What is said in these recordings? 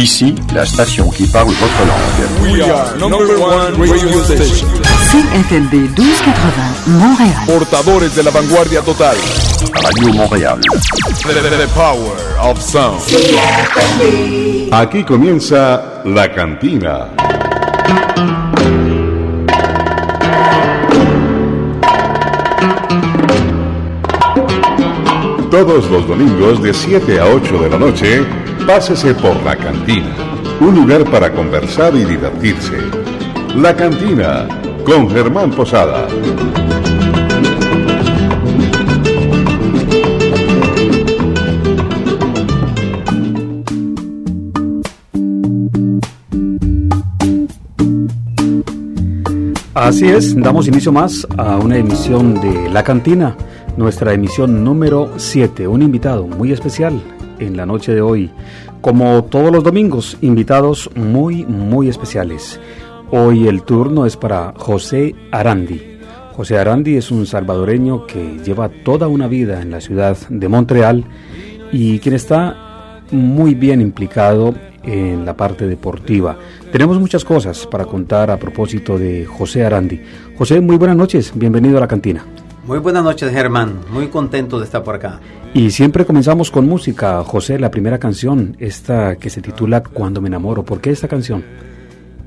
Ici, la station qui parle votre langue. We are number one radio station. CFLB 1280, Montréal. Portadores de la vanguardia total. Radio Montréal. The, the- the power of sound. Aquí comienza La Cantina. Todos los domingos de 7 a 8 de la noche, pásese por La Cantina, un lugar para conversar y divertirse. La Cantina, con Germán Posada. Así es, damos inicio más a una emisión de La Cantina, nuestra emisión número 7. Un invitado muy especial en la noche de hoy. Como todos los domingos, invitados muy, muy especiales. Hoy el turno es para José Arandi. José Arandi es un salvadoreño que lleva toda una vida en la ciudad de Montreal y quien está muy bien implicado en la parte deportiva. Tenemos muchas cosas para contar a propósito de José Arandi. José, muy buenas noches, bienvenido a la cantina. Muy buenas noches, Germán. Muy contento de estar por acá. Y siempre comenzamos con música. José, la primera canción, esta que se titula Cuando me enamoro. ¿Por qué esta canción?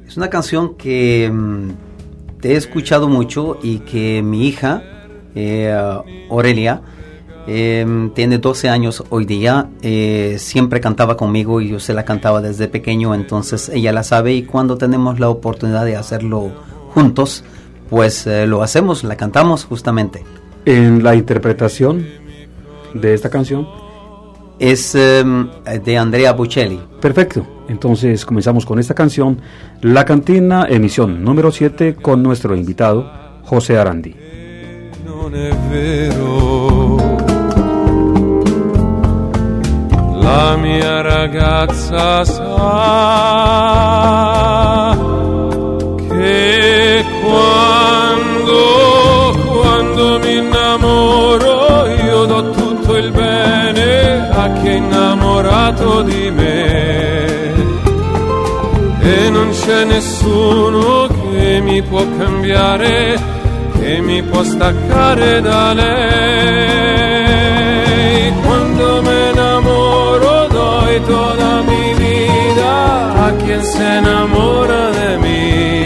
Es una canción que mm, te he escuchado mucho y que mi hija, eh, Aurelia, eh, tiene 12 años hoy día, eh, siempre cantaba conmigo y yo se la cantaba desde pequeño, entonces ella la sabe y cuando tenemos la oportunidad de hacerlo juntos, pues eh, lo hacemos, la cantamos justamente. En la interpretación de esta canción. Es eh, de Andrea Bocelli. Perfecto. Entonces comenzamos con esta canción, La Cantina, emisión número 7, con nuestro invitado, José Arandi. non è vero. La mia ragazza sa innamoro io do tutto il bene a chi è innamorato di me e non c'è nessuno che mi può cambiare, che mi può staccare da lei. Quando me enamoro doy toda mi vida a quien se enamora de mí.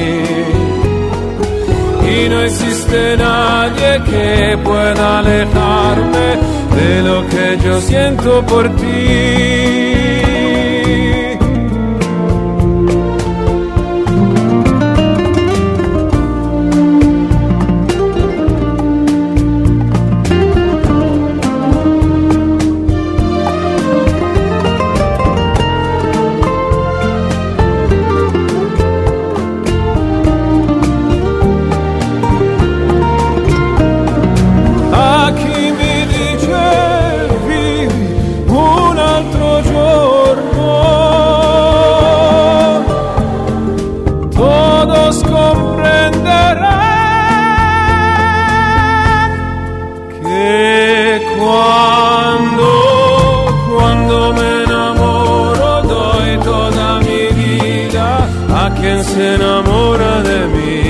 Y no existe nadie que pueda alejarme de lo que yo siento por ti. Se enamora de mí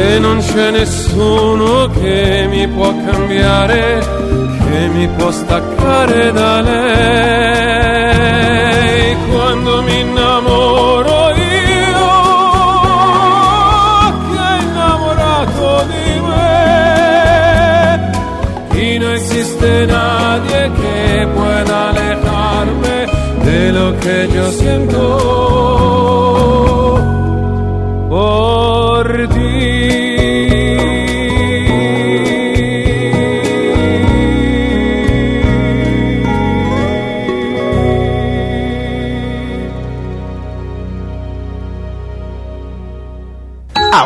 e non c'è nessuno che mi può cambiare, che mi può staccare da lei. Quando mi innamoro io, che innamorato di me, y no existe nadie que pueda alejarme de lo que yo siento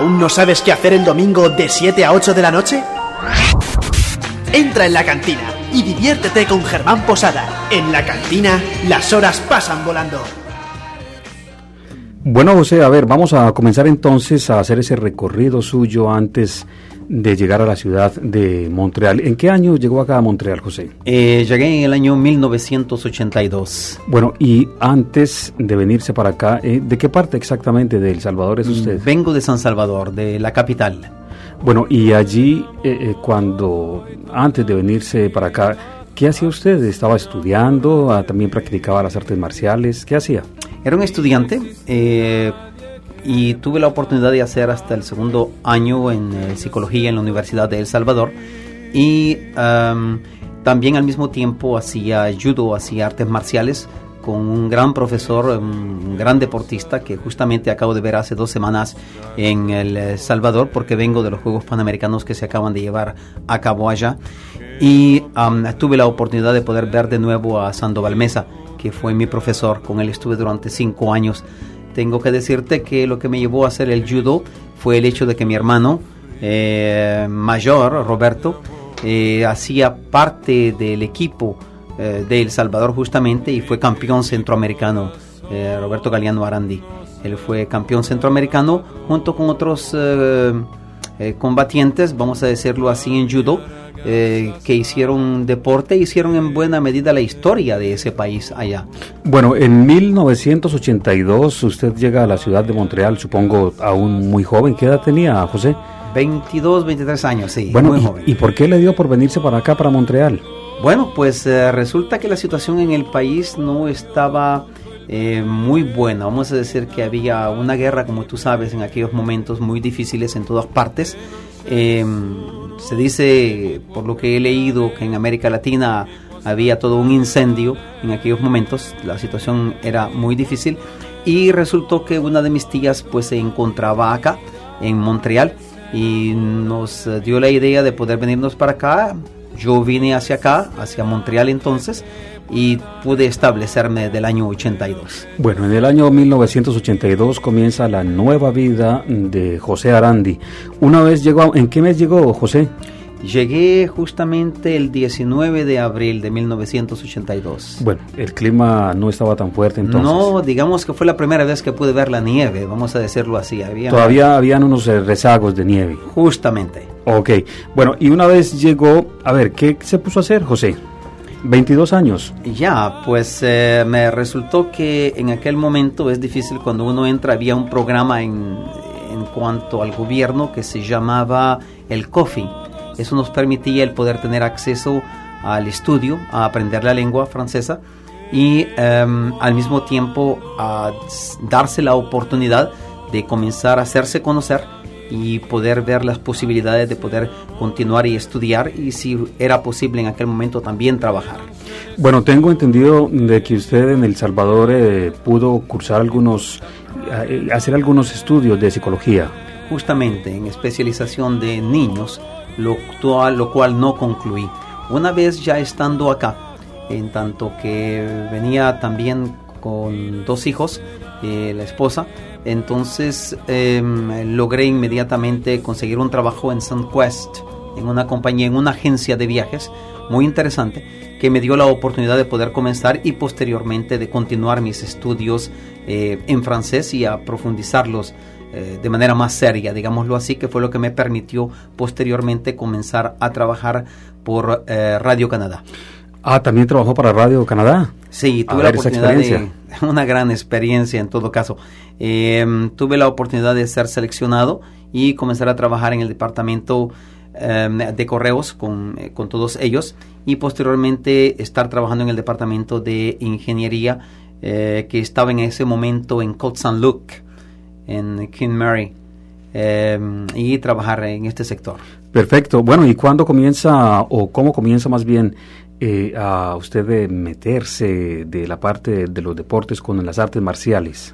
¿Aún no sabes qué hacer el domingo de 7 a 8 de la noche? Entra en la cantina y diviértete con Germán Posada. En la cantina, las horas pasan volando. Bueno, José, a ver, vamos a comenzar entonces a hacer ese recorrido suyo antes de llegar a la ciudad de Montreal. ¿En qué año llegó acá a Montreal, José? Eh, llegué en el año 1982. Bueno, y antes de venirse para acá, eh, ¿de qué parte exactamente de El Salvador es usted? Vengo de San Salvador, de la capital. Bueno, y allí, eh, eh, cuando, antes de venirse para acá, ¿qué hacía usted? ¿Estaba estudiando? Ah, ¿También practicaba las artes marciales? ¿Qué hacía? Era un estudiante eh, y tuve la oportunidad de hacer hasta el segundo año en eh, psicología en la Universidad de El Salvador y am, también al mismo tiempo hacía judo, hacía artes marciales con un gran profesor, un gran deportista que justamente acabo de ver hace dos semanas en El Salvador porque vengo de los Juegos Panamericanos que se acaban de llevar a cabo allá y tuve la oportunidad de poder ver de nuevo a Sandoval Mesa que fue mi profesor, con él estuve durante cinco años. Tengo que decirte que lo que me llevó a hacer el judo fue el hecho de que mi hermano eh, mayor, Roberto, eh, hacía parte del equipo eh, de El Salvador justamente y fue campeón centroamericano, eh, Roberto Galeano Arandi. Él fue campeón centroamericano junto con otros eh, combatientes, vamos a decirlo así, en judo, eh, que hicieron deporte, hicieron en buena medida la historia de ese país allá. Bueno, en 1982 usted llega a la ciudad de Montreal, supongo aún muy joven. ¿Qué edad tenía, José? 22, 23 años, sí, Bueno, muy y- joven. ¿y, por qué le dio por venirse para acá, para Montreal? Bueno, pues eh, resulta que la situación en el país no estaba eh, muy buena. Vamos a decir que había una guerra, como tú sabes, en aquellos momentos muy difíciles en todas partes. Eh, se dice, por lo que he leído, que en América Latina había todo un incendio en aquellos momentos. La situación era muy difícil. Y resultó que una de mis tías pues se encontraba acá, en Montreal, y nos dio la idea de poder venirnos para acá. Yo vine hacia acá, hacia Montreal entonces, y pude establecerme del año 82. Bueno, en el año 1982 comienza la nueva vida de José Arandi. Una vez llegó, a- ¿en qué mes llegó José? Llegué justamente el 19 de abril de 1982. Bueno, el clima no estaba tan fuerte entonces. no, digamos que fue la primera vez que pude ver la nieve, vamos a decirlo así. Había Todavía habían unos eh, rezagos de nieve. Justamente. Ok, bueno, y una vez llegó, a ver, ¿qué se puso a hacer José? 22 años. Ya, pues eh, me resultó que en aquel momento es difícil cuando uno entra, había un programa en, en cuanto al gobierno que se llamaba el COFI. Eso nos permitía el poder tener acceso al estudio, a aprender la lengua francesa y em, al mismo tiempo a darse la oportunidad de comenzar a hacerse conocer y poder ver las posibilidades de poder continuar y estudiar y si era posible en aquel momento también trabajar. Bueno, tengo entendido de que usted en El Salvador eh, pudo cursar algunos, eh, hacer algunos estudios de psicología. justamente en especialización de niños, lo cual, lo cual no concluí. Una vez ya estando acá, en tanto que venía también con dos hijos, eh, la esposa, entonces em, logré inmediatamente conseguir un trabajo en SunQuest, en una compañía, en una agencia de viajes muy interesante que me dio la oportunidad de poder comenzar y posteriormente de continuar mis estudios eh, en francés y a profundizarlos eh, de manera más seria, digámoslo así, que fue lo que me permitió posteriormente comenzar a trabajar por eh, Radio Canadá. Ah, también trabajó para Radio Canadá. Sí, tuve la oportunidad de una gran experiencia en todo caso. Eh, tuve la oportunidad de ser seleccionado y comenzar a trabajar en el departamento eh, de correos con, eh, con todos ellos y posteriormente estar trabajando en el departamento de ingeniería eh, que estaba en ese momento en Côte Saint-Luc, en King Mary, eh, y trabajar en este sector. Perfecto. Bueno, ¿y cuándo comienza, o cómo comienza más bien, eh, a usted de meterse de la parte de los deportes con las artes marciales?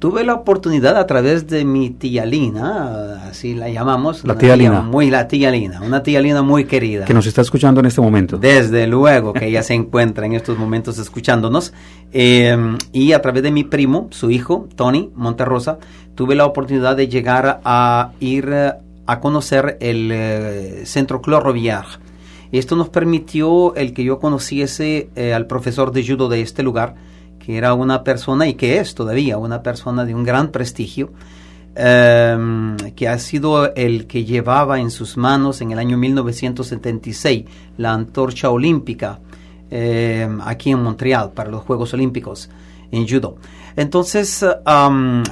Tuve la oportunidad a través de mi tía Lina, así la llamamos. La tía Lina. Muy, la tía Lina, una tía Lina muy querida. Que nos está escuchando en este momento. Desde luego que ella se encuentra en estos momentos escuchándonos. Eh, y a través de mi primo, su hijo, Tony Monterrosa, tuve la oportunidad de llegar a ir a conocer el eh, Centro Clorroviar. Esto nos permitió el que yo conociese eh, al profesor de judo de este lugar, que era una persona y que es todavía una persona de un gran prestigio, em, que ha sido el que llevaba en sus manos en el año 1976 la antorcha olímpica em, aquí en Montreal para los Juegos Olímpicos en judo. Entonces,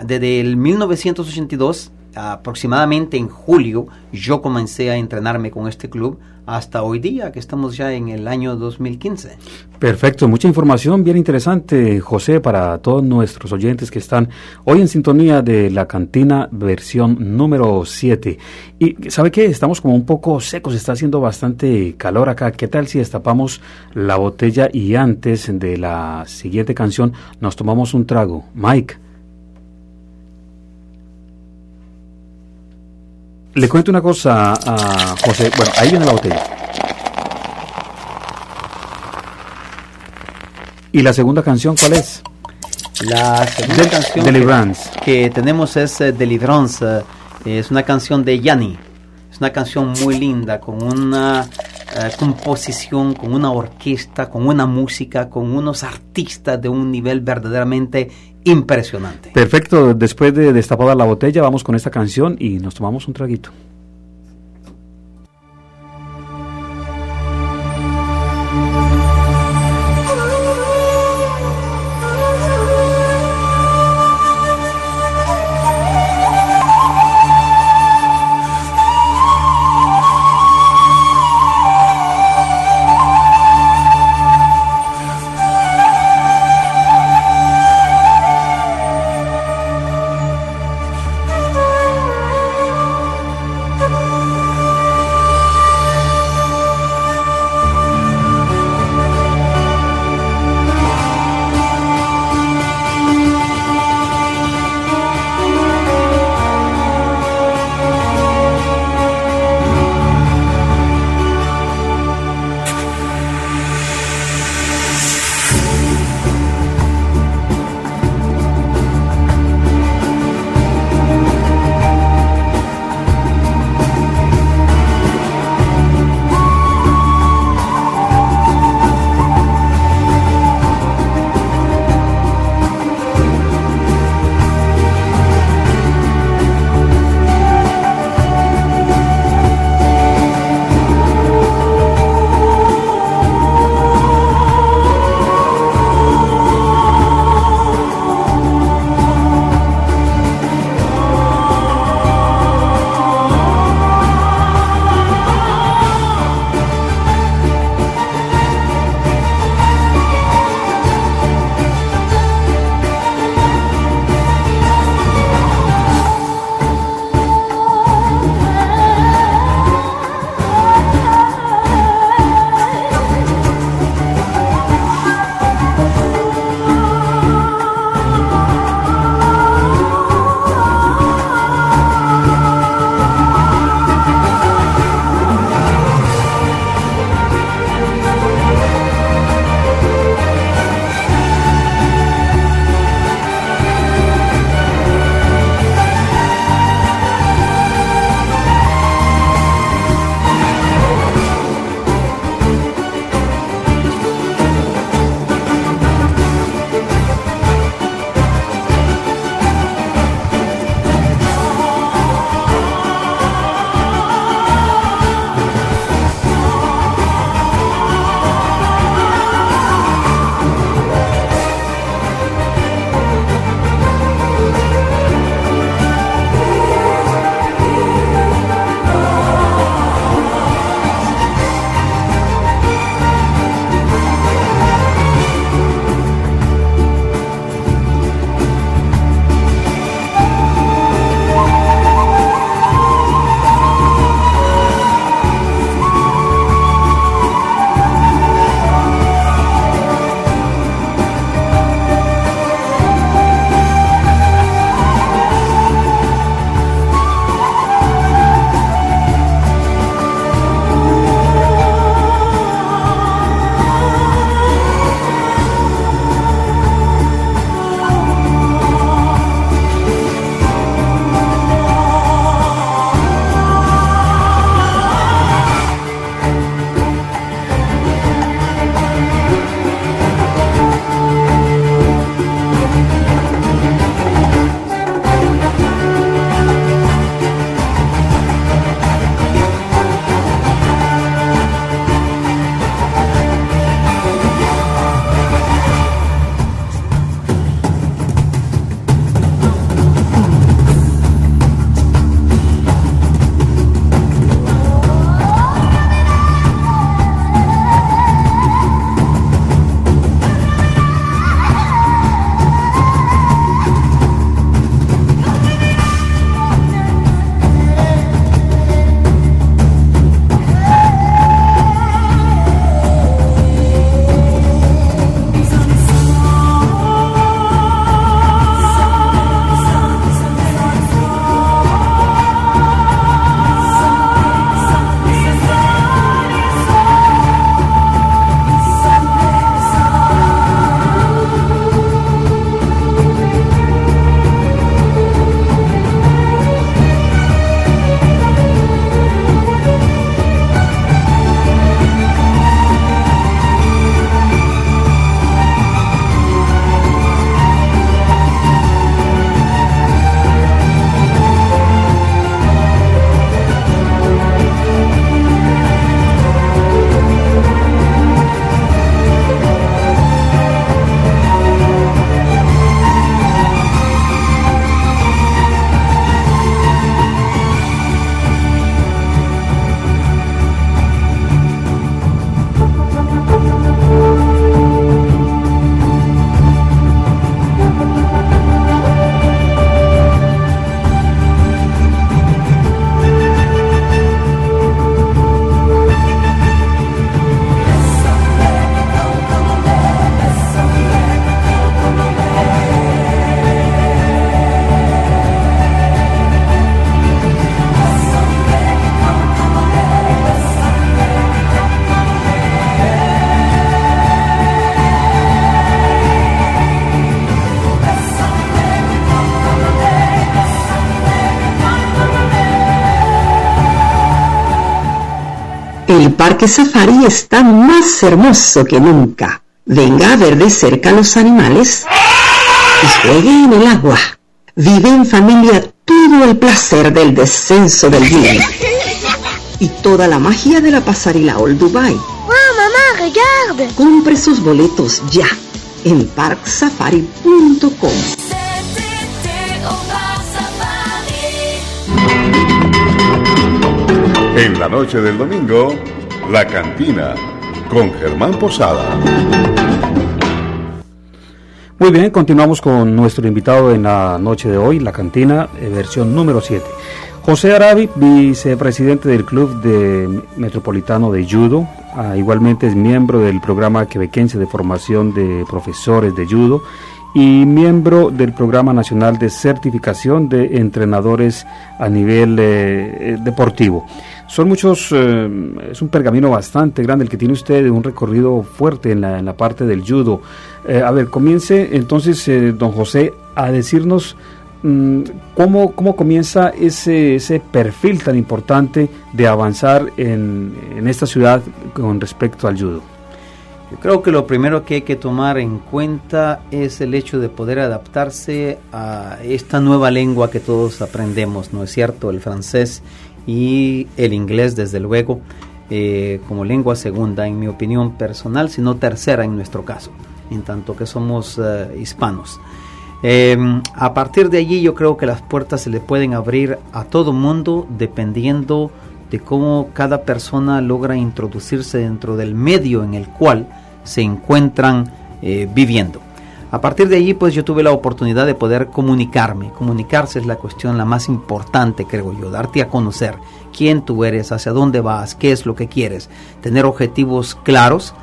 desde el 1982, aproximadamente en julio, yo comencé a entrenarme con este club hasta hoy día, que estamos ya en el año 2015. Perfecto, mucha información bien interesante, José, para todos nuestros oyentes que están hoy en sintonía de la cantina versión número 7. Y ¿sabe qué? Estamos como un poco secos, está haciendo bastante calor acá. ¿Qué tal si destapamos la botella y antes de la siguiente canción nos tomamos un trago? Mike. Le cuento una cosa a José. Bueno, ahí viene la botella. ¿Y la segunda canción cuál es? La segunda Del- canción Deliverance. que, que tenemos es eh, Deliverance. eh, es una canción de Yanni. Es una canción muy linda, con una eh, composición, con una orquesta, con una música, con unos artistas de un nivel verdaderamente impresionante. Perfecto, después de destapada la botella, vamos con esta canción y nos tomamos un traguito. El Parque Safari está más hermoso que nunca. Venga a ver de cerca los animales y juegue en el agua. Vive en familia todo el placer del descenso del día y toda la magia de la pasarela Old Dubai. ¡Wow, mamá, regarde! Compre sus boletos ya en parksafari.com. En la noche del domingo, La Cantina, con Germán Posada. Muy bien, continuamos con nuestro invitado en la noche de hoy, La Cantina, eh, versión número 7. José Arabi, vicepresidente del Club de Metropolitano de Judo, ah, igualmente es miembro del programa quebequense de formación de profesores de judo y miembro del Programa Nacional de Certificación de Entrenadores a nivel eh, eh, deportivo. Son muchos, eh, es un pergamino bastante grande el que tiene usted, un recorrido fuerte en la, en la parte del judo. a ver, comience entonces, don José, a decirnos mm, cómo, cómo comienza ese, ese perfil tan importante de avanzar en, en esta ciudad con respecto al judo. Yo creo que lo primero que hay que tomar en cuenta es el hecho de poder adaptarse a esta nueva lengua que todos aprendemos, ¿no es cierto? El francés y el inglés, desde luego, eh, como lengua segunda, en mi opinión personal, sino tercera en nuestro caso, en tanto que somos eh, hispanos. Eh, a partir de allí yo creo que las puertas se le pueden abrir a todo mundo dependiendo de cómo cada persona logra introducirse dentro del medio en el cual se encuentran eh, viviendo. A partir de allí, pues yo tuve la oportunidad de poder comunicarme. Comunicarse es la cuestión la más importante, creo yo, darte a conocer quién tú eres, hacia dónde vas, qué es lo que quieres, tener objetivos claros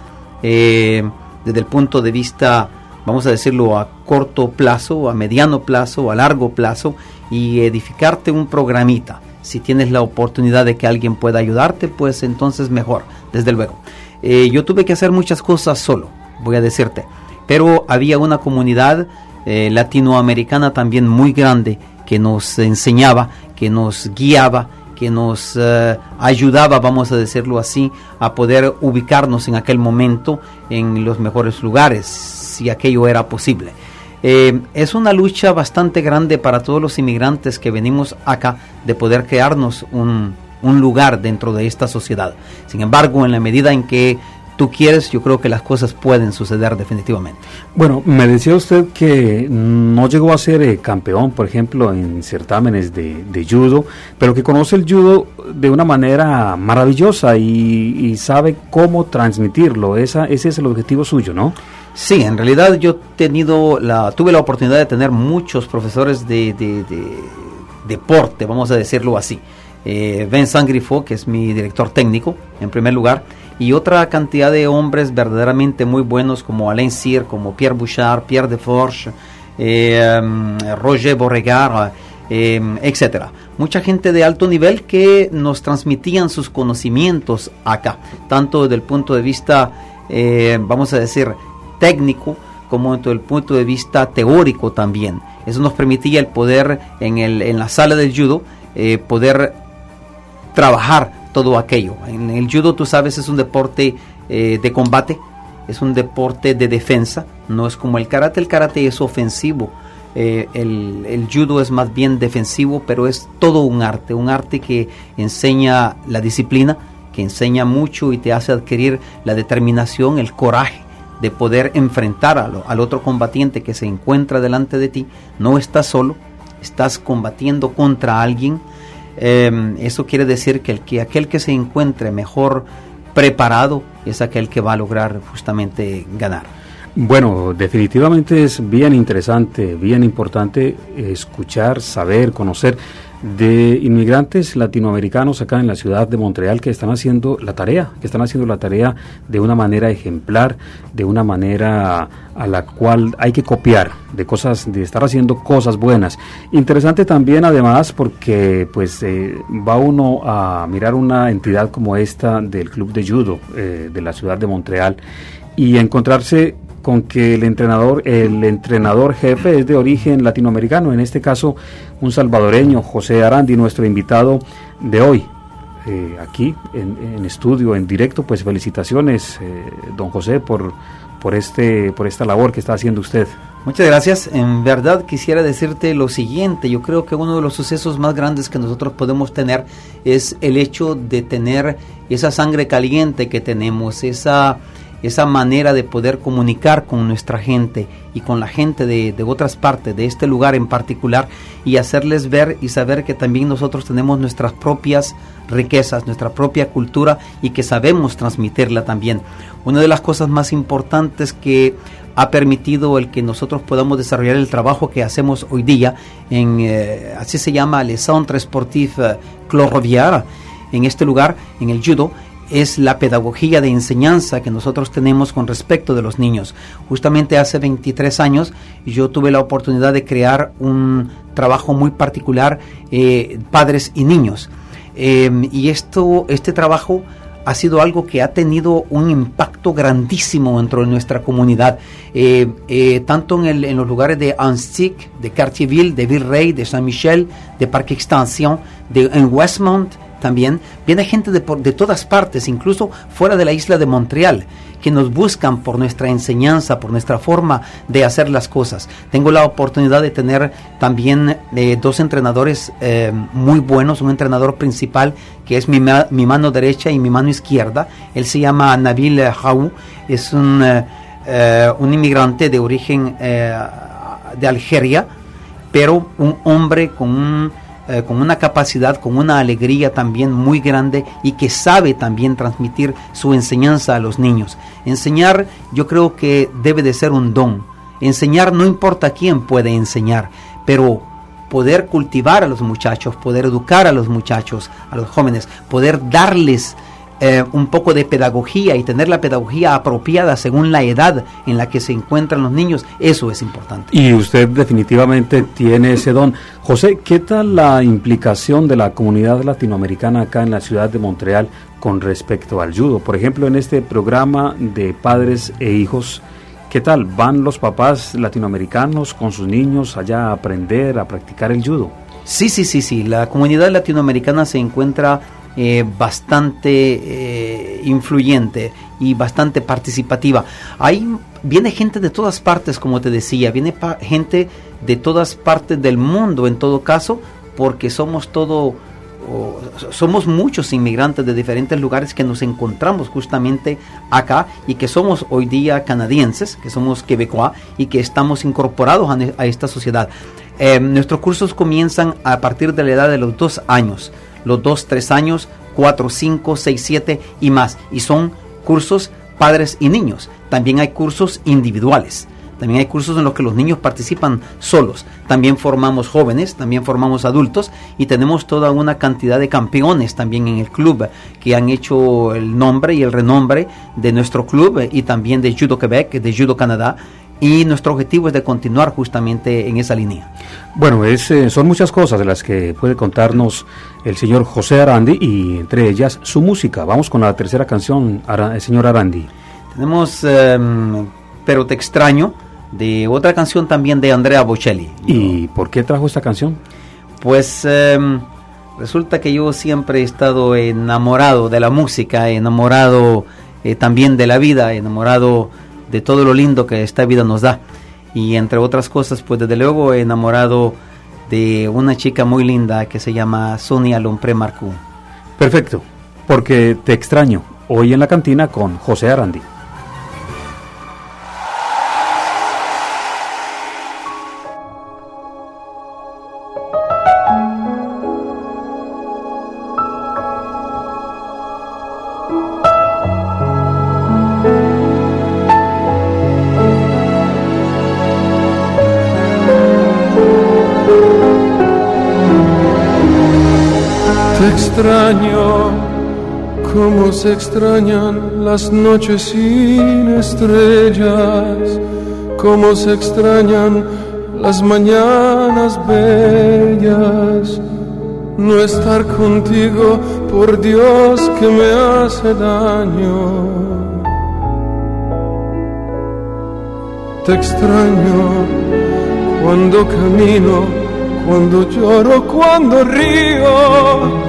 eh, desde el punto de vista, vamos a decirlo, a corto plazo, a mediano plazo, a largo plazo y edificarte un programita. Si tienes la oportunidad de que alguien pueda ayudarte, pues entonces mejor, desde luego. Eh, yo tuve que hacer muchas cosas solo, voy a decirte, pero había una comunidad eh, latinoamericana también muy grande que nos enseñaba, que nos guiaba, que nos eh, ayudaba, vamos a decirlo así, a poder ubicarnos en aquel momento en los mejores lugares, si aquello era posible. es una lucha bastante grande para todos los inmigrantes que venimos acá de poder crearnos un lugar dentro de esta sociedad. Sin embargo, en la medida en que tú quieres, yo creo que las cosas pueden suceder definitivamente. Bueno, me decía usted que no llegó a ser eh, campeón, por ejemplo, en certámenes de, judo, pero que conoce el judo de una manera maravillosa y, sabe cómo transmitirlo. Esa, ese es el objetivo suyo, ¿no? Sí, en realidad yo tenido la, tuve la oportunidad de tener muchos profesores de, de deporte, vamos a decirlo así eh, Vincent Griffo, que es mi director técnico, en primer lugar, y otra cantidad de hombres verdaderamente muy buenos como Alain Cyr, como Pierre Bouchard, Pierre Deforge, eh, um, Roger Borregar, eh, etcétera. Mucha gente de alto nivel que nos transmitían sus conocimientos acá, tanto desde el punto de vista, eh, vamos a decir, técnico, como desde el punto de vista teórico también. Eso nos permitía el poder en, el, en la sala del judo, eh, poder trabajar todo aquello. En el judo, tú sabes, es un deporte eh, de combate, es un deporte de defensa, no es como el karate, el karate es ofensivo. Eh, el, el, judo es más bien defensivo, pero es todo un arte, un arte que enseña la disciplina, que enseña mucho y te hace adquirir la determinación, el coraje de poder enfrentar al otro combatiente que se encuentra delante de ti. No estás solo, estás combatiendo contra alguien Em, eso quiere decir que, el, que aquel que se encuentre mejor preparado es aquel que va a lograr justamente ganar. Bueno, definitivamente es bien interesante, bien importante escuchar, saber, conocer de inmigrantes latinoamericanos acá en la ciudad de Montreal que están haciendo la tarea, que están haciendo la tarea de una manera ejemplar, de una manera a la cual hay que copiar, de cosas, de estar haciendo cosas buenas. Interesante también además porque pues eh, va uno a mirar una entidad como esta del Club de Judo eh, de la ciudad de Montreal y encontrarse con que el entrenador, el entrenador jefe es de origen latinoamericano, en este caso un salvadoreño, José Arandi, nuestro invitado de hoy. eh, aquí en, en, estudio, en directo, pues felicitaciones, eh, don José, por, por, este, por esta labor que está haciendo usted. Muchas gracias. En verdad quisiera decirte lo siguiente. Yo creo que uno de los sucesos más grandes que nosotros podemos tener es el hecho de tener esa sangre caliente que tenemos, esa, esa manera de poder comunicar con nuestra gente y con la gente de, otras partes, de este lugar en particular, y hacerles ver y saber que también nosotros tenemos nuestras propias riquezas, nuestra propia cultura y que sabemos transmitirla también. Una de las cosas más importantes que ha permitido el que nosotros podamos desarrollar el trabajo que hacemos hoy día en, eh, así se llama, le Centre Sportif eh, Cloroviar, en este lugar, en el judo, es la pedagogía de enseñanza que nosotros tenemos con respecto de los niños. Justamente hace 23 años yo tuve la oportunidad de crear un trabajo muy particular, eh, padres y niños. Eh, y esto, este trabajo ha sido algo que ha tenido un impacto grandísimo dentro de nuestra comunidad, eh, eh, tanto en, los lugares de Anstic, de Cartierville, de Virrey, de Saint Michel, de Parque Extension, de, en Westmont también. Viene gente de, de todas partes, incluso fuera de la isla de Montreal que nos buscan por nuestra enseñanza, por nuestra forma de hacer las cosas. Tengo la oportunidad de tener también eh, dos entrenadores eh, muy buenos, un entrenador principal que es mi, mi, mano derecha y mi mano izquierda. Él se llama Nabil Haou, es un, eh, un inmigrante de origen de Algeria, pero un hombre con un eh, con una capacidad, con una alegría también muy grande y que sabe también transmitir su enseñanza a los niños. Enseñar yo creo que debe de ser un don. Enseñar no importa quién puede enseñar, pero poder cultivar a los muchachos, poder educar a los muchachos, a los jóvenes, poder darles eh, un poco de pedagogía y tener la pedagogía apropiada según la edad en la que se encuentran los niños, eso es importante. Y usted definitivamente tiene ese don. José, ¿qué tal la implicación de la comunidad latinoamericana acá en la ciudad de Montreal con respecto al judo? Por ejemplo, en este programa de padres e hijos, ¿qué tal? ¿Van los papás latinoamericanos con sus niños allá a aprender, a practicar el judo? Sí, sí, sí, sí. La comunidad latinoamericana se encuentra eh, bastante eh, influyente y bastante participativa. Ahí viene gente de todas partes, como te decía, viene gente de todas partes del mundo en todo caso, porque somos todo somos muchos inmigrantes de diferentes lugares que nos encontramos justamente acá y que somos hoy día canadienses, que somos quebecois y que estamos incorporados a, a esta sociedad. Eh, nuestros cursos comienzan a partir de la edad de los dos años los 2, 3 años, 4, 5, 6, 7 y más. Y son cursos padres y niños. También hay cursos individuales. También hay cursos en los que los niños participan solos. También formamos jóvenes, también formamos adultos y tenemos toda una cantidad de campeones también en el club que han hecho el nombre y el renombre de nuestro club y también de Judo Quebec, de Judo Canadá y nuestro objetivo es de continuar justamente en esa línea. Bueno, es, eh, son muchas cosas de las que puede contarnos el señor José Arandi y entre ellas su música. Vamos con la tercera canción, Ara, señor Arandi. Tenemos eh, Pero te extraño, de otra canción también de Andrea Bocelli. ¿Y yo, por qué trajo esta canción? Pues eh, resulta que yo siempre he estado enamorado de la música, enamorado eh, también de la vida, enamorado de todo lo lindo que esta vida nos da. Y entre otras cosas, pues desde luego he enamorado de una chica muy linda que se llama Sonia Lompré Marcú. Perfecto, porque te extraño. Hoy en la cantina con José Arandi. Extraño, como se extrañan las noches sin estrellas, como se extrañan las mañanas bellas. No estar contigo, por Dios que me hace daño. Te extraño cuando camino, cuando lloro, cuando río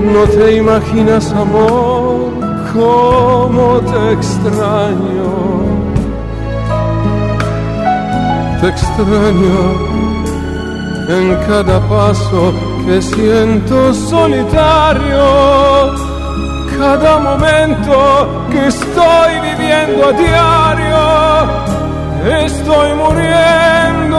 No te imaginas, amor, cómo te extraño. Te extraño en cada paso que siento solitario. Cada momento que estoy viviendo a diario, estoy muriendo,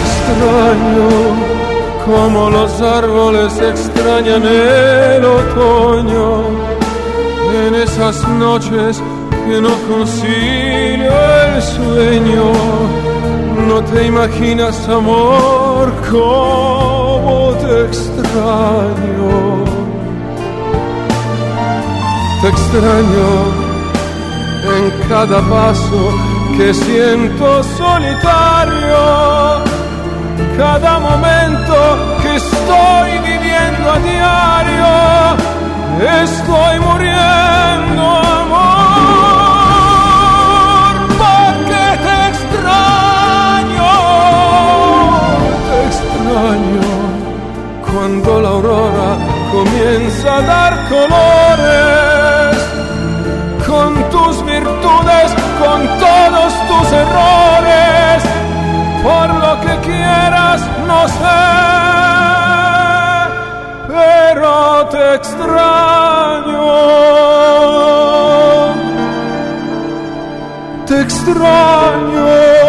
Extraño como los árboles extrañan el otoño en esas noches que no concilio el sueño. No te imaginas, amor, cómo te extraño. Te extraño en cada paso que siento solitario. Cada momento que estoy viviendo a diario Estoy muriendo, amor, porque te extraño, te extraño cuando la aurora comienza a dar colores con tus virtudes, con todos tus errores, por lo que quieras, no sé pero te extraño. Te extraño.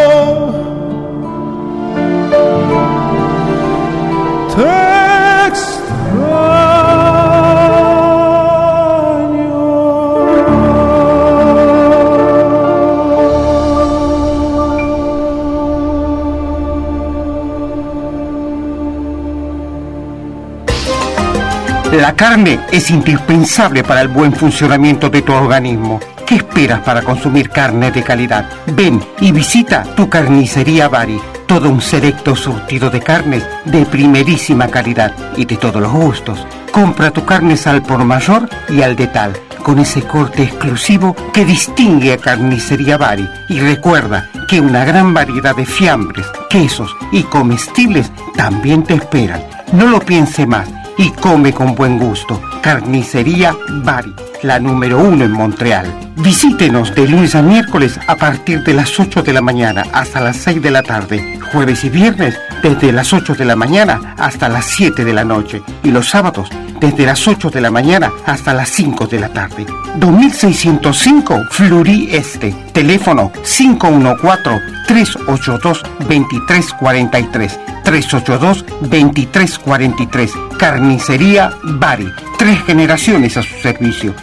La carne es indispensable para el buen funcionamiento de tu organismo. ¿Qué esperas para consumir carne de calidad? Ven y visita tu carnicería Bari. Todo un selecto surtido de carnes de primerísima calidad y de todos los gustos. Compra tu carne al por mayor y al detal, con ese corte exclusivo que distingue a Carnicería Bari. Y recuerda que una gran variedad de fiambres, quesos y comestibles también te esperan. No lo piense más y come con buen gusto. Carnicería Bari, la número uno en Montreal. Visítenos de lunes a miércoles a partir de las 8 de la mañana hasta las 6 de la tarde. Jueves y viernes desde las 8 de la mañana hasta las 7 de la noche. Y los sábados desde las 8 de la mañana hasta las 5 de la tarde. 2605 Fleury Este. Teléfono 514-382-2343. 382-2343. Carnicería Bari. Tres generaciones a su servicio.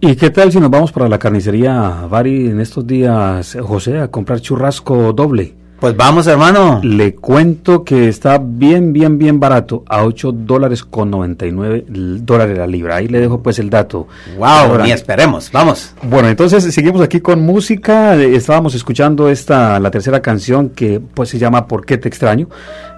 ¿Y qué tal si nos vamos para la carnicería Bari en estos días, José, a comprar churrasco doble? Pues vamos, hermano. Le cuento que está bien, bien, bien barato, a 8 dólares con 99 dólares la libra. Ahí le dejo pues el dato. Wow, ni esperemos, vamos. Bueno, entonces seguimos aquí con música. Estábamos escuchando esta, la tercera canción que pues se llama ¿Por qué te extraño?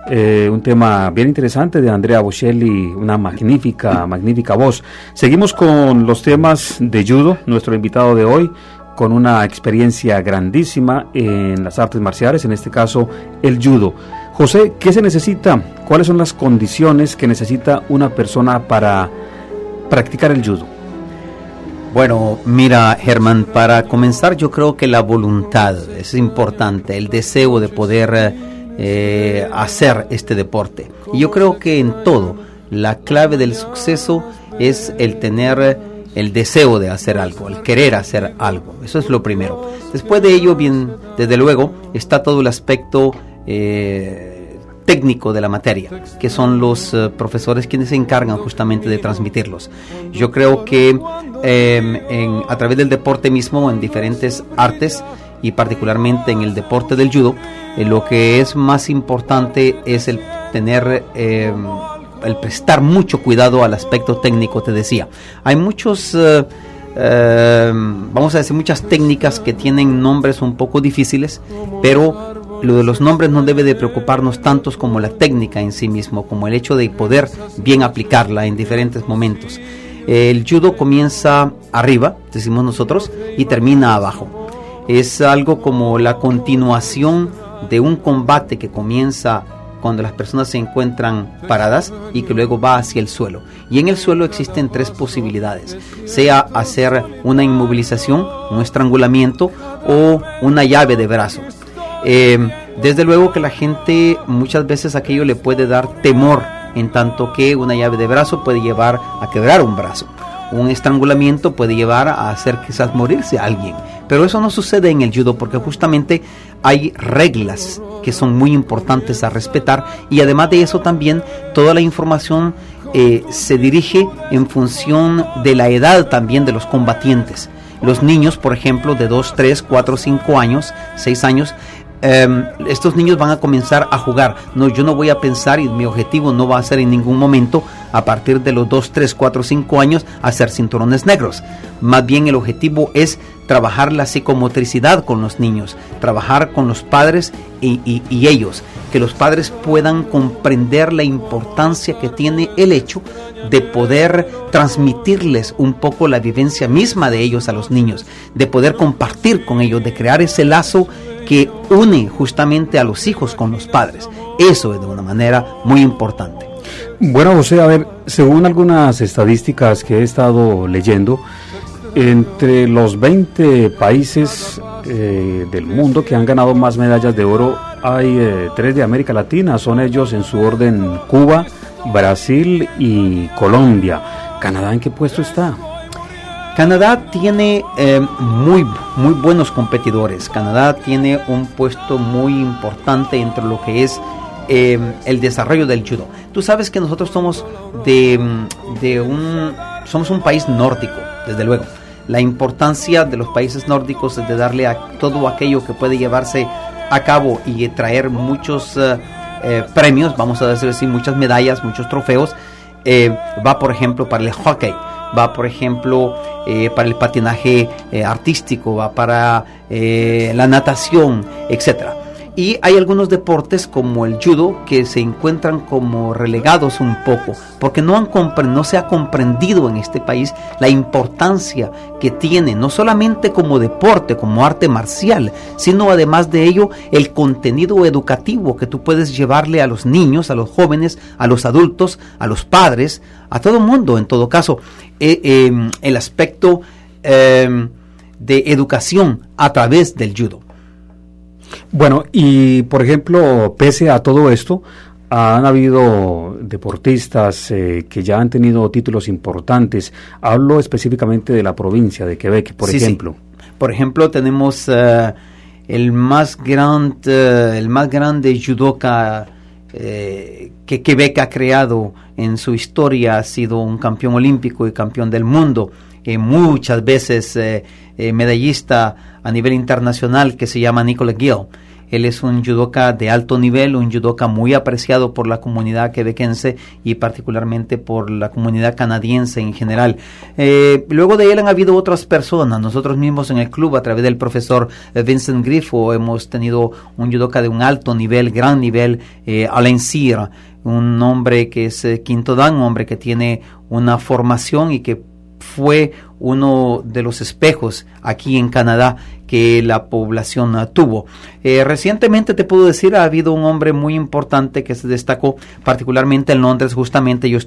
Eh, un tema bien interesante de Andrea Bocelli, una magnífica, magnífica voz. Seguimos con los temas de judo, nuestro invitado de hoy, con una experiencia grandísima en las artes marciales, en este caso el judo. José, ¿qué se necesita? ¿Cuáles son las condiciones que necesita una persona para practicar el judo? Bueno, mira, Germán, para comenzar yo creo que la voluntad es importante, el deseo de poder eh, hacer este deporte. Y yo creo que en todo, la clave del suceso es el tener el deseo de hacer algo, el querer hacer algo. Eso es lo primero. Después de ello, bien, desde luego, está todo el aspecto eh, técnico de la materia, que son los eh, profesores quienes se encargan justamente de transmitirlos. Yo creo que em, a través del deporte mismo, en diferentes artes, y particularmente en el deporte del judo, eh, lo que es más importante es el tener em, el prestar mucho cuidado al aspecto técnico, te decía. Hay muchos, eh, eh, vamos a decir, muchas técnicas que tienen nombres un poco difíciles, pero lo de los nombres no debe de preocuparnos tantos como la técnica en sí mismo, como el hecho de poder bien aplicarla en diferentes momentos. El judo comienza arriba, decimos nosotros, y termina abajo. Es algo como la continuación de un combate que comienza cuando las personas se encuentran paradas y que luego va hacia el suelo. Y en el suelo existen tres posibilidades, sea hacer una inmovilización, un estrangulamiento o una llave de brazo. Em, desde luego que la gente muchas veces aquello le puede dar temor, en tanto que una llave de brazo puede llevar a quebrar un brazo. Un estrangulamiento puede llevar a hacer quizás morirse a alguien. Pero eso no sucede en el judo porque justamente hay reglas que son muy importantes a respetar y además de eso también toda la información eh, se dirige en función de la edad también de los combatientes. Los niños, por ejemplo, de 2, 3, 4, 5 años, 6 años, em, estos niños van a comenzar a jugar. No, yo no voy a pensar y mi objetivo no va a ser en ningún momento a partir de los 2, 3, 4, 5 años hacer cinturones negros. Más bien el objetivo es trabajar la psicomotricidad con los niños, trabajar con los padres y, ellos, que los padres puedan comprender la importancia que tiene el hecho de poder transmitirles un poco la vivencia misma de ellos a los niños, de poder compartir con ellos, de crear ese lazo que une justamente a los hijos con los padres. Eso es de una manera muy importante. Bueno, José, a ver, según algunas estadísticas que he estado leyendo, entre los 20 países eh, del mundo que han ganado más medallas de oro, hay eh, tres de América Latina, son ellos en su orden Cuba, Brasil y Colombia. ¿Canadá en qué puesto está? Canadá tiene eh, muy, muy buenos competidores. Canadá tiene un puesto muy importante entre lo que es el desarrollo del judo. Tú sabes que nosotros somos de, de un somos un país nórdico, desde luego la importancia de los países nórdicos es de darle a todo aquello que puede llevarse a cabo y traer muchos eh, eh, premios, vamos a decir así, muchas medallas, muchos trofeos. Eh, va, por ejemplo, para el hockey, va, por ejemplo, para el patinaje artístico, va para la natación, etcétera. Y hay algunos deportes como el judo que se encuentran como relegados un poco, porque no, han no se ha comprendido en este país la importancia que tiene, no solamente como deporte, como arte marcial, sino además de ello el contenido educativo que tú puedes llevarle a los niños, a los jóvenes, a los adultos, a los padres, a todo mundo en todo caso, eh, em, el aspecto em, de educación a través del judo. Bueno, y por ejemplo, pese a todo esto, han habido deportistas eh, que ya han tenido títulos importantes. Hablo específicamente de la provincia de Quebec, por ejemplo. Por ejemplo, tenemos eh, el más grande, eh, el más grande judoka que Quebec ha creado en su historia. Ha sido un campeón olímpico y campeón del mundo. muchas veces medallista a nivel internacional que se llama Nicola Gill. Él es un judoka de alto nivel, un judoka muy apreciado por la comunidad quebequense y particularmente por la comunidad canadiense en general. Eh, luego de él han habido otras personas. Nosotros mismos en el club, a través del profesor Vincent Griffo, hemos tenido un judoka de un alto nivel, gran nivel, eh, Alain un hombre que es eh, quinto dan, un hombre que tiene una formación y que fue uno de los espejos aquí en Canadá que la población tuvo. Eh, recientemente te puedo decir, ha habido un hombre muy importante que se destacó particularmente en Londres, justamente yo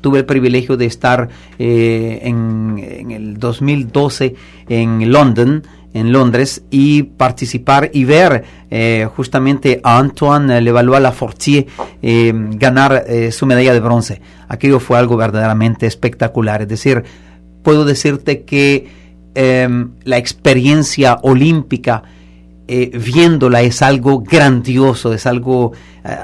tuve el privilegio de estar eh, en, el 2012 en London, en Londres y participar y ver eh, justamente a Antoine Levallois Lafortier ganar su medalla de bronce. Aquello fue algo verdaderamente espectacular. Es decir, puedo decirte que eh, la experiencia olímpica eh, viéndola es algo grandioso, es algo eh,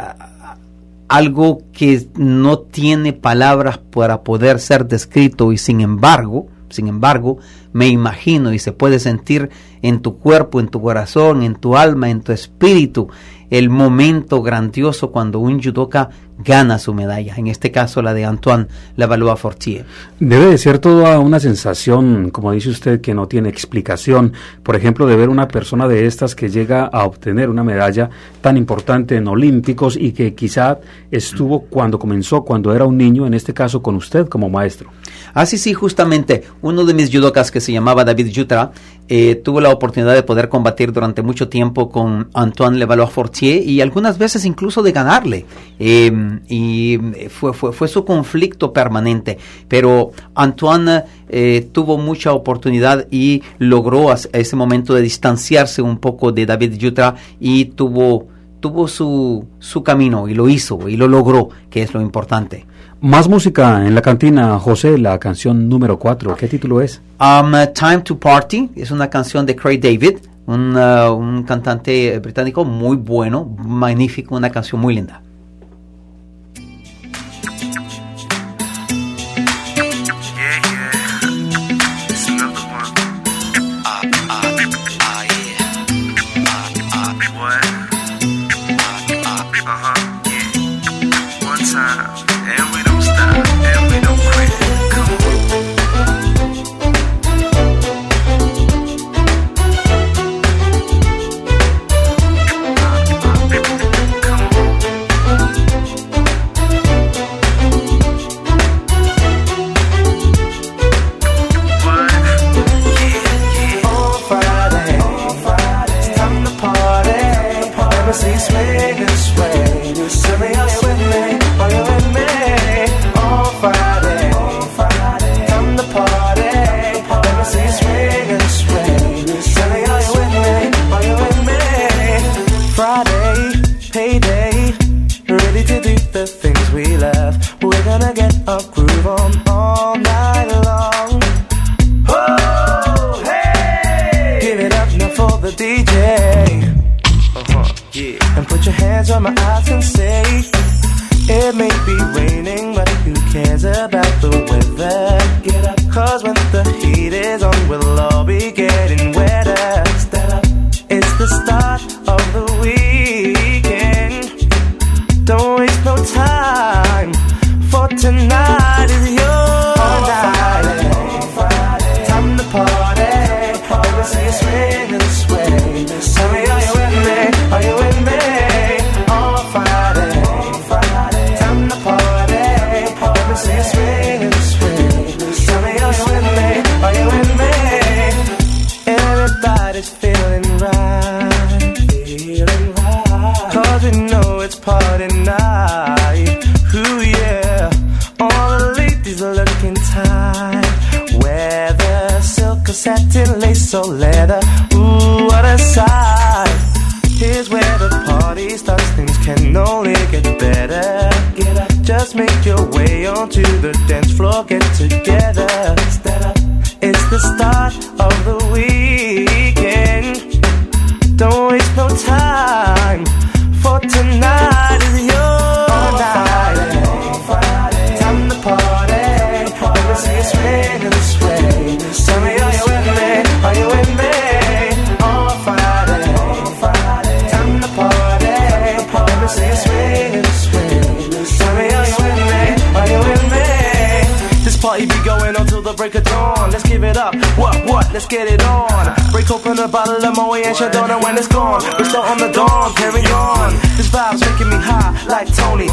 algo que no tiene palabras para poder ser descrito y sin embargo, sin embargo, me imagino y se puede sentir en tu cuerpo, en tu corazón, en tu alma, en tu espíritu, el momento grandioso cuando un judoka gana su medalla, en este caso la de Antoine Levallois Fortier. Debe de ser toda una sensación, como dice usted, que no tiene explicación. Por ejemplo, de ver una persona de estas que llega a obtener una medalla tan importante en Olímpicos y que quizá estuvo cuando comenzó, cuando era un niño, en este caso con usted como maestro. Ah, sí, justamente. Uno de mis judokas que se llamaba David Yutra eh, tuvo la oportunidad de poder combatir durante mucho tiempo con Antoine Levallois Fortier y algunas veces incluso de ganarle. Eh, y fue, fue, fue su conflicto permanente. Pero Antoine eh, tuvo mucha oportunidad y logró a ese momento de distanciarse un poco de David Yutra y tuvo, tuvo su, su camino y lo hizo y lo logró, que es lo importante. Más música en la cantina, José, la canción número 4. ¿Qué título es? Um, Time to Party es una canción de Craig David, un, uh, un cantante británico muy bueno, magnífico, una canción muy linda.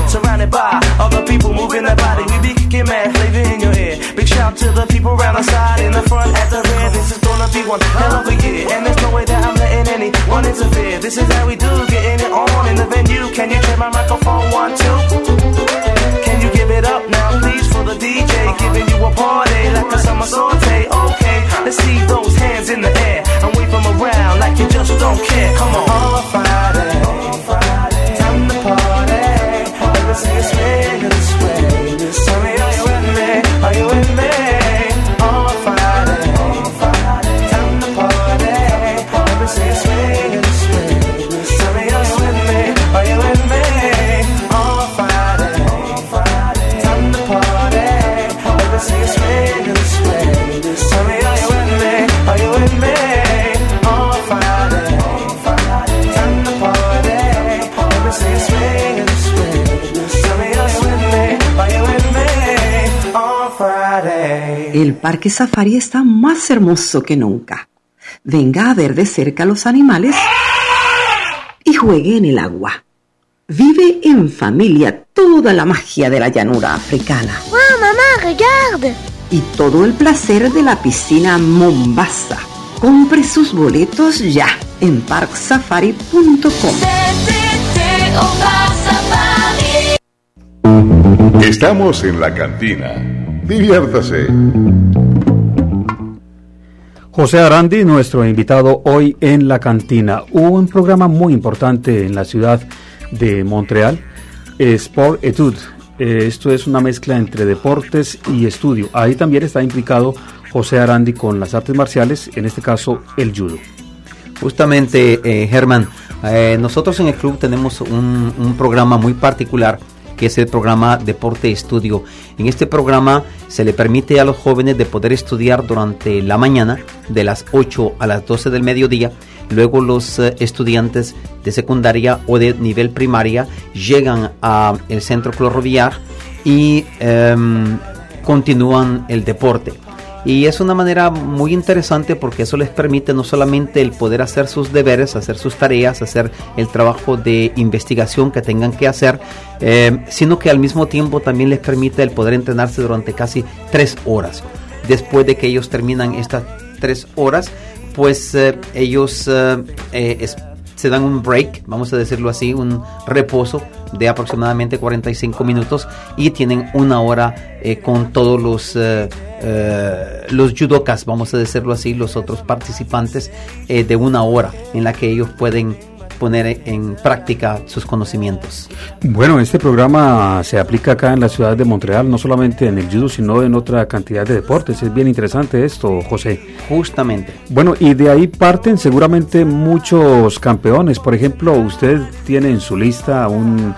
Surrounded by other people moving their body, we be kicking mad flavor in your ear. Big shout to the people around the side in the front. At the rear. This is gonna be one hell of a year. And there's no way that I'm letting anyone interfere. This is how we do, getting it on in the venue. Can you check my microphone one, two? Can you it up now, please, for the DJ? Giving you a party like a summer saute. Okay, let's see those hands in the air and wave them around like you just don't care. Come on. On Friday, time to party. Let me see you swing and El parque safari está más hermoso que nunca. Venga a ver de cerca los animales y juegue en el agua. Vive en familia toda la magia de la llanura africana Wow, maman, regarde y todo el placer de la piscina Mombasa. Compre sus boletos ya en parksafari.com. Estamos en la cantina. Diviértase. José Arandi, nuestro invitado hoy en la cantina. Un programa muy importante en la ciudad de Montreal, Sport Etude. Eh, esto es una mezcla entre deportes y estudio. Ahí también está implicado José Arandi con las artes marciales, en este caso el judo. Justamente, eh, Germán, eh, nosotros en el club tenemos un, un programa muy particular que es el programa Deporte Estudio. En este programa se le permite a los jóvenes de poder estudiar durante la mañana, de las 8 a las 12 del mediodía. Luego los eh, estudiantes de secundaria o de nivel primaria llegan al centro clorroviar y em, continúan el deporte. Y es una manera muy interesante porque eso les permite no solamente el poder hacer sus deberes, hacer sus tareas, hacer el trabajo de investigación que tengan que hacer, eh, sino que al mismo tiempo también les permite el poder entrenarse durante casi tres horas. Después de que ellos terminan estas tres horas, pues eh, ellos eh, se dan un break, vamos a decirlo así, un reposo de aproximadamente 45 minutos y tienen una hora eh, con todos los eh, eh, los judokas, vamos a decirlo así, los otros participantes de una hora en la que ellos pueden poner en práctica sus conocimientos. Bueno, este programa se aplica acá en la ciudad de Montreal, no solamente en el judo, sino en otra cantidad de deportes. Es bien interesante esto, José. Justamente. Bueno, y de ahí parten seguramente muchos campeones. Por ejemplo, usted tiene en su lista un-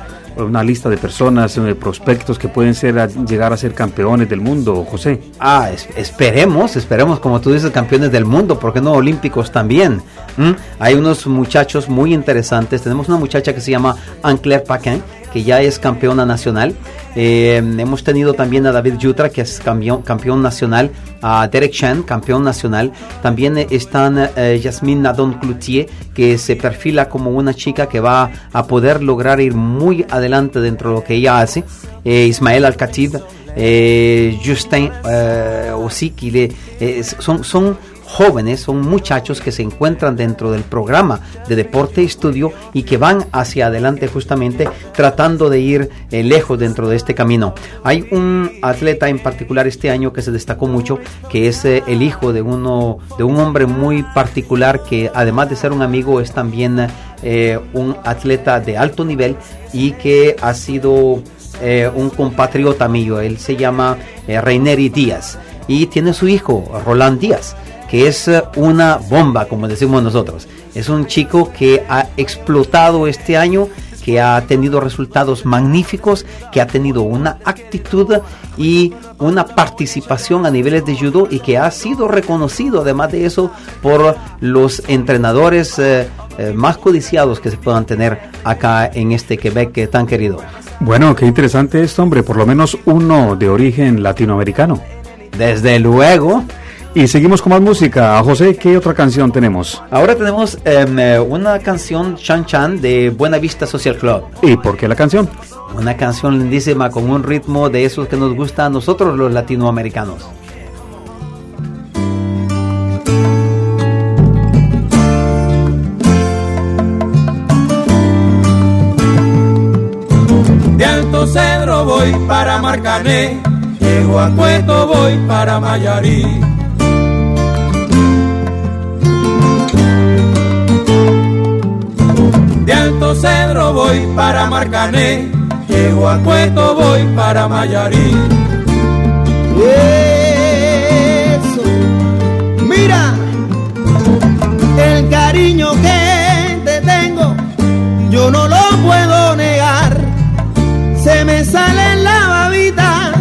una lista de personas, de prospectos que pueden ser a- llegar a ser campeones del mundo, José. Ah, es- esperemos, esperemos, como tú dices, campeones del mundo, ¿por qué no olímpicos también? ¿Mm? Hay unos muchachos muy interesantes. Tenemos una muchacha que se llama Anne-Claire Paquin, que ya es campeona nacional. Eh, hemos tenido también a David Yutra, que es campeón, campeón nacional, a Derek Chen, campeón nacional. También eh, están eh, Yasmine Nadon Cloutier, que se perfila como una chica que va a poder lograr ir muy adelante dentro de lo que ella hace. Eh, Ismael Al-Khatib, eh, Justin Osiki, son, son jóvenes, son muchachos que se encuentran dentro del programa de deporte y estudio y que van hacia adelante justamente tratando de ir eh, lejos dentro de este camino. Hay un atleta en particular este año que se destacó mucho, que es eh, el hijo de uno de un hombre muy particular que además de ser un amigo es también eh, un atleta de alto nivel y que ha sido un compatriota mío. Él se llama Reineri Díaz y tiene su hijo Roland Díaz que es eh, una bomba, como decimos nosotros. Es un chico que ha explotado este año, que ha tenido resultados magníficos, que ha tenido una actitud y una participación a niveles de judo y que ha sido reconocido, además de eso, por los entrenadores eh, eh, más codiciados que se puedan tener acá en este Quebec eh, tan querido. Bueno, qué interesante esto, hombre. Por lo menos uno de origen latinoamericano. Desde luego. Y seguimos con más música. José, ¿qué otra canción tenemos? Ahora tenemos em, eh, una canción Chan Chan de Buena Vista Social Club. ¿Y por qué la canción? Una canción lindísima con un ritmo de esos que nos gusta a nosotros los latinoamericanos. De Alto Cedro voy para Marcané, llego a Cueto voy para Mayarí Cedro voy para Marcané, llego a Cueto voy para Mayarí. Eso. Mira, el cariño que te tengo, yo no lo puedo negar. Se me sale en la babita,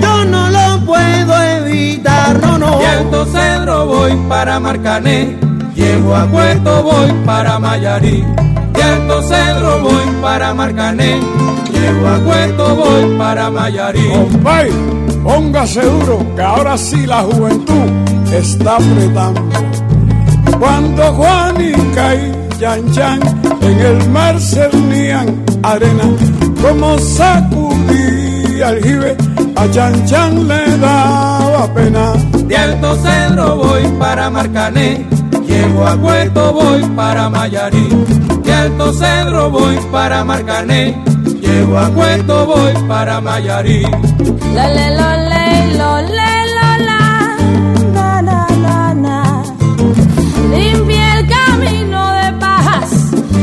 yo no lo puedo evitar, no, no. Alto Cedro voy para Marcané, llego a Puerto voy para Mayarí. Alto Cedro voy para Marcané, llego a voy para Mayarí. Compay, póngase duro, que ahora sí la juventud está apretando. Cuando Juanica y Yan Yan en el mar cernían arena, como sacudía el jibe, a Yan Yan le daba pena. De Alto Cedro voy para Marcané, llego a Puerto voy para Mayarí. De Alto Cedro voy para Marcané, llego a Puerto voy para Mayarí. La le lo le lo le lo la na na na na Limpia el camino de paz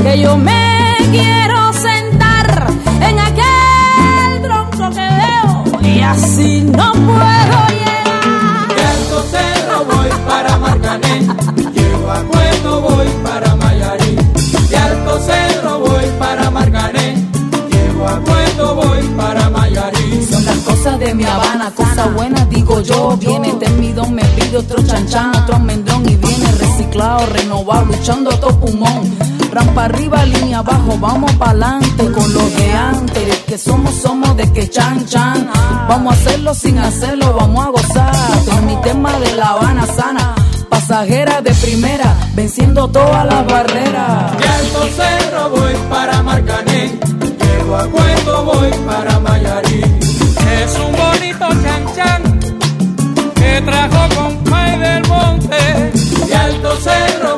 que yo me quiero sentar en aquel tronco que veo y así no puedo llegar. De Alto Cedro voy para Marcané, Son las cosas de mi Habana, cosas buenas digo yo. Viene termidón, me pide otro chanchan, otro almendrón y viene reciclado, renovado, luchando a todo pulmón. Rampa arriba, línea abajo, vamos pa'lante con los de antes. Que somos, somos de que chan chan. Vamos a hacerlo sin hacerlo, vamos a gozar. Con mi tema de La Habana sana, pasajera de primera, venciendo todas las barreras. De Alto Cedro voy para Marcané, a Puerto voy para Mayarí. Es un bonito chan chan que trajo compay del monte. De Alto Cedro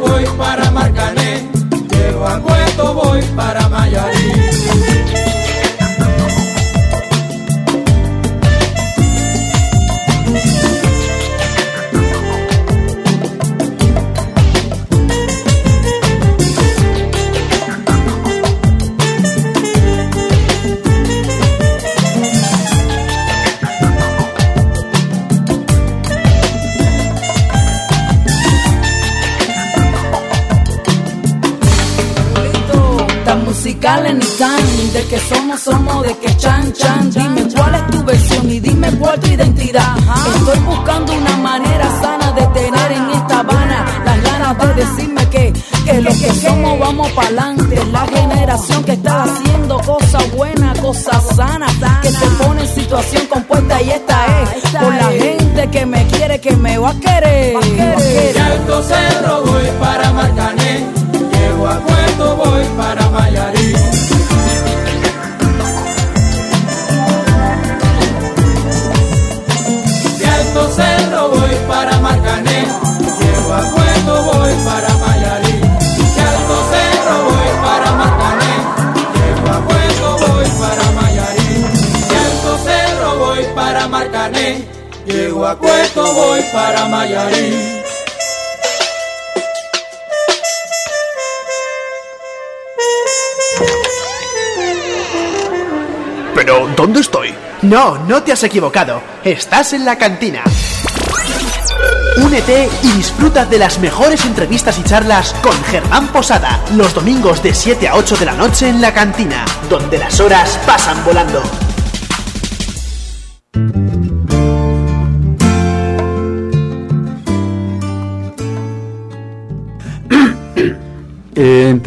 de que somos, somos de que chan chan. Dime cuál es tu versión y dime cuál tu identidad. Estoy buscando una manera sana de tener en esta Habana las ganas de decirme que, que lo que somos vamos pa'lante. La generación que está haciendo cosas buenas, cosas sanas, que se pone en situación compuesta y esta es por la gente que me quiere, que me va a querer. Alto Cedro voy para Marcané, llego a Puerto voy para Mayarí. Llego a Puerto voy para Mayarí. Pero, ¿dónde estoy? No, no te has equivocado. Estás en la cantina. Únete y disfruta de las mejores entrevistas y charlas con Germán Posada, los domingos de 7 a 8 de la noche en la cantina, donde las horas pasan volando.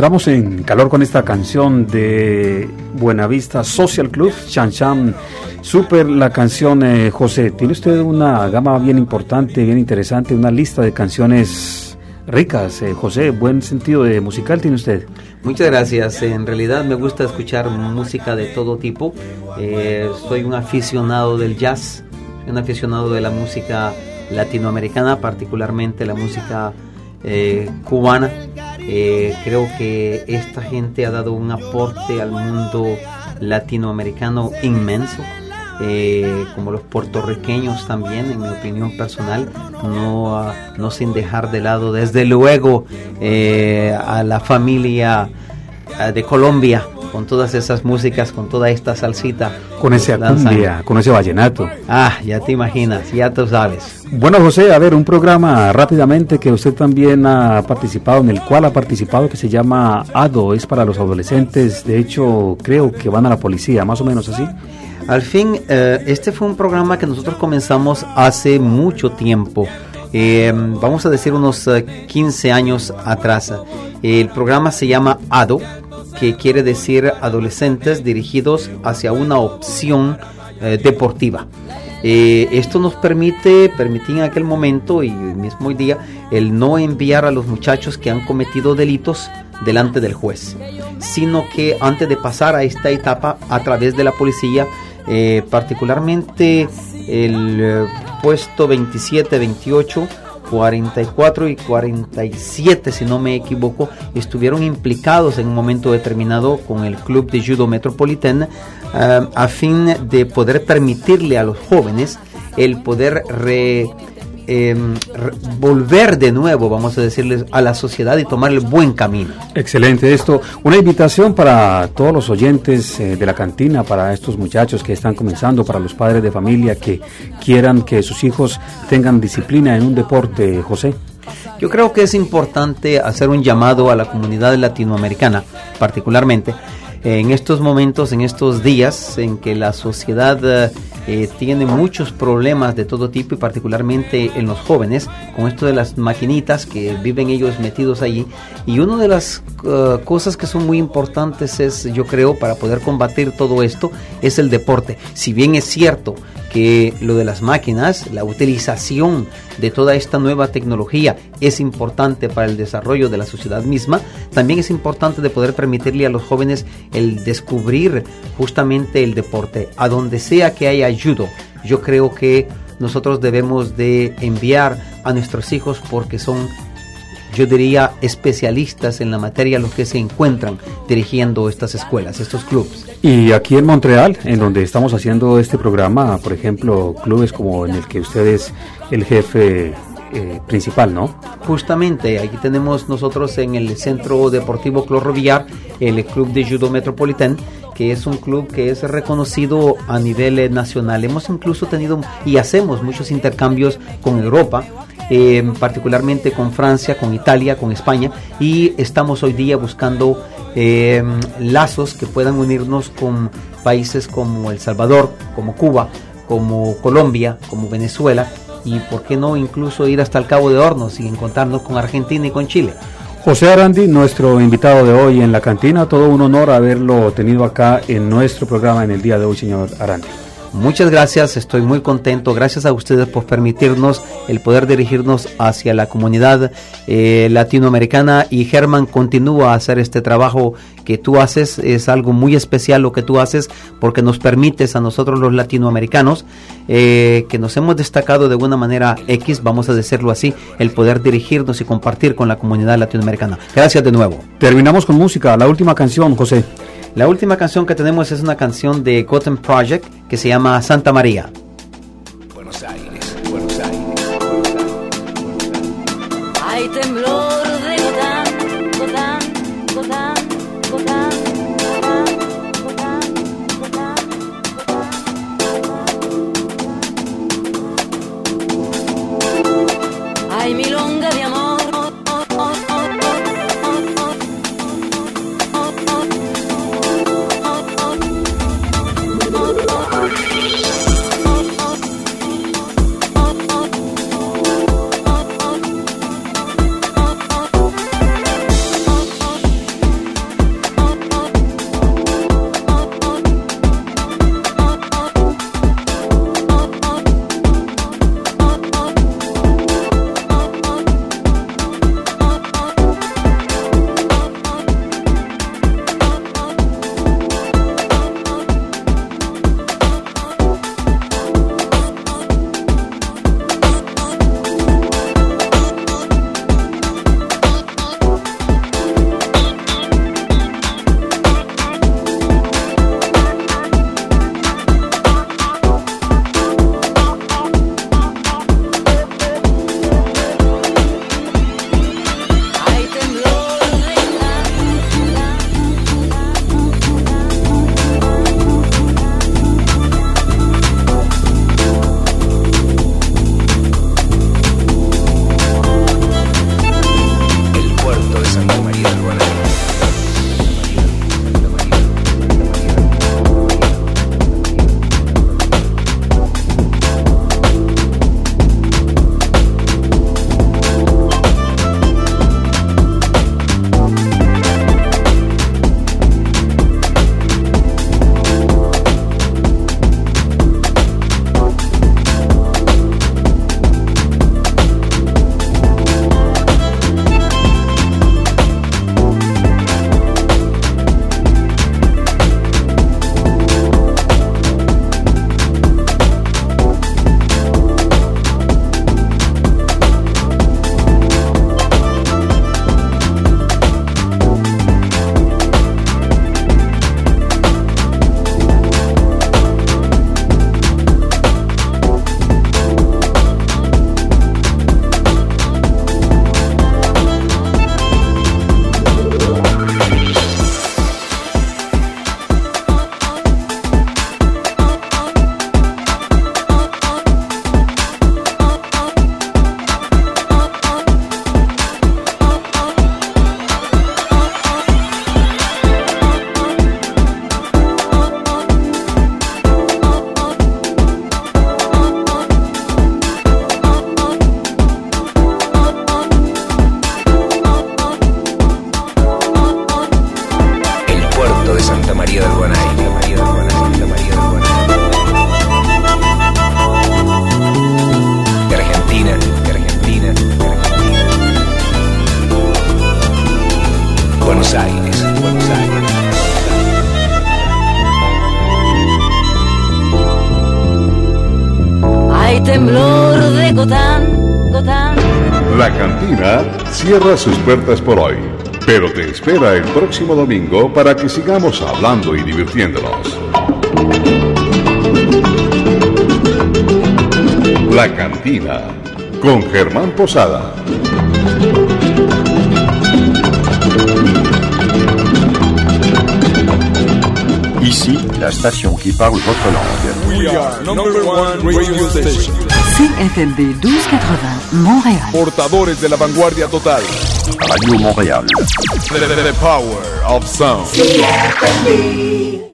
Entramos en calor con esta canción de Buenavista Social Club, Chan Chan Super, la canción eh, José. Tiene usted una gama bien importante, bien interesante, una lista de canciones ricas. eh, José, buen sentido de musical tiene usted. Muchas gracias. En realidad me gusta escuchar música de todo tipo. Eh, soy un aficionado del jazz, un aficionado de la música latinoamericana, particularmente la música eh, cubana. Eh, creo que esta gente ha dado un aporte al mundo latinoamericano inmenso. eh, como los puertorriqueños también, en mi opinión personal, no, no sin dejar de lado, desde luego, eh, a la familia ah, de Colombia, con todas esas músicas, con toda esta salsita. Con ese cumbia, con ese vallenato. Ah, ya te imaginas, ya tú sabes. Bueno, José, a ver, un programa rápidamente que usted también ha participado, en el cual ha participado, que se llama ADO, es para los adolescentes, de hecho, creo que van a la policía, más o menos así. Al fin, eh, este fue un programa que nosotros comenzamos hace mucho tiempo. Eh, vamos a decir unos eh, 15 años atrás. El programa se llama ADO, que quiere decir adolescentes dirigidos hacia una opción eh, deportiva. Eh, esto nos permite, permitía en aquel momento y mismo hoy día, el no enviar a los muchachos que han cometido delitos delante del juez, sino que antes de pasar a esta etapa a través de la policía, eh, particularmente el puesto 27, 28, 44 y 47, si no me equivoco, estuvieron implicados en un momento determinado con el club de judo metropolitano eh, a fin de poder permitirle a los jóvenes el poder re- em, volver de nuevo, vamos a decirles, a la sociedad y tomar el buen camino. Excelente esto. Una invitación para todos los oyentes eh, de la cantina, para estos muchachos que están comenzando, para los padres de familia que quieran que sus hijos tengan disciplina en un deporte, José. Yo creo que es importante hacer un llamado a la comunidad latinoamericana, particularmente en estos momentos, en estos días en que la sociedad eh, eh, tiene muchos problemas de todo tipo y particularmente en los jóvenes, con esto de las maquinitas que viven ellos metidos allí. Y una de las eh, cosas que son muy importantes es, yo creo, para poder combatir todo esto, es el deporte. Si bien es cierto que lo de las máquinas, la utilización de toda esta nueva tecnología es importante para el desarrollo de la sociedad misma, también es importante de poder permitirle a los jóvenes el descubrir justamente el deporte. A donde sea que haya judo, yo creo que nosotros debemos de enviar a nuestros hijos porque son yo diría especialistas en la materia los que se encuentran dirigiendo estas escuelas, estos clubes. Y aquí en Montreal, en donde estamos haciendo este programa, por ejemplo, clubes como en el que usted es el jefe eh, principal, ¿no? Justamente, aquí tenemos nosotros en el Centro Deportivo Clorro Villar el Club de Judo Metropolitán, que es un club que es reconocido a nivel eh, nacional. Hemos incluso tenido y hacemos muchos intercambios con Europa, eh, particularmente con Francia, con Italia, con España, y estamos hoy día buscando eh, lazos que puedan unirnos con países como El Salvador, como Cuba, como Colombia, como Venezuela, y por qué no incluso ir hasta el Cabo de Hornos y encontrarnos con Argentina y con Chile. José Arandi, nuestro invitado de hoy en la cantina, todo un honor haberlo tenido acá en nuestro programa en el día de hoy, señor Arandi. Muchas gracias, estoy muy contento. Gracias a ustedes por permitirnos el poder dirigirnos hacia la comunidad eh, latinoamericana y Germán continúa a hacer este trabajo que tú haces. Es algo muy especial lo que tú haces porque nos permites a nosotros los latinoamericanos eh, que nos hemos destacado de una manera X, vamos a decirlo así, el poder dirigirnos y compartir con la comunidad latinoamericana. Gracias de nuevo. Terminamos con música, la última canción, José. La última canción que tenemos es una canción de Gotham Project que se llama Santa María. Cierra sus puertas por hoy, pero te espera el próximo domingo para que sigamos hablando y divirtiéndonos. La cantina con Germán Posada. Ici, la station qui parle votre langue. We are number one radio station. CFMB 1280, Montréal. Portadores de la vanguardia total. Radio Montréal. The, the- the power of sound.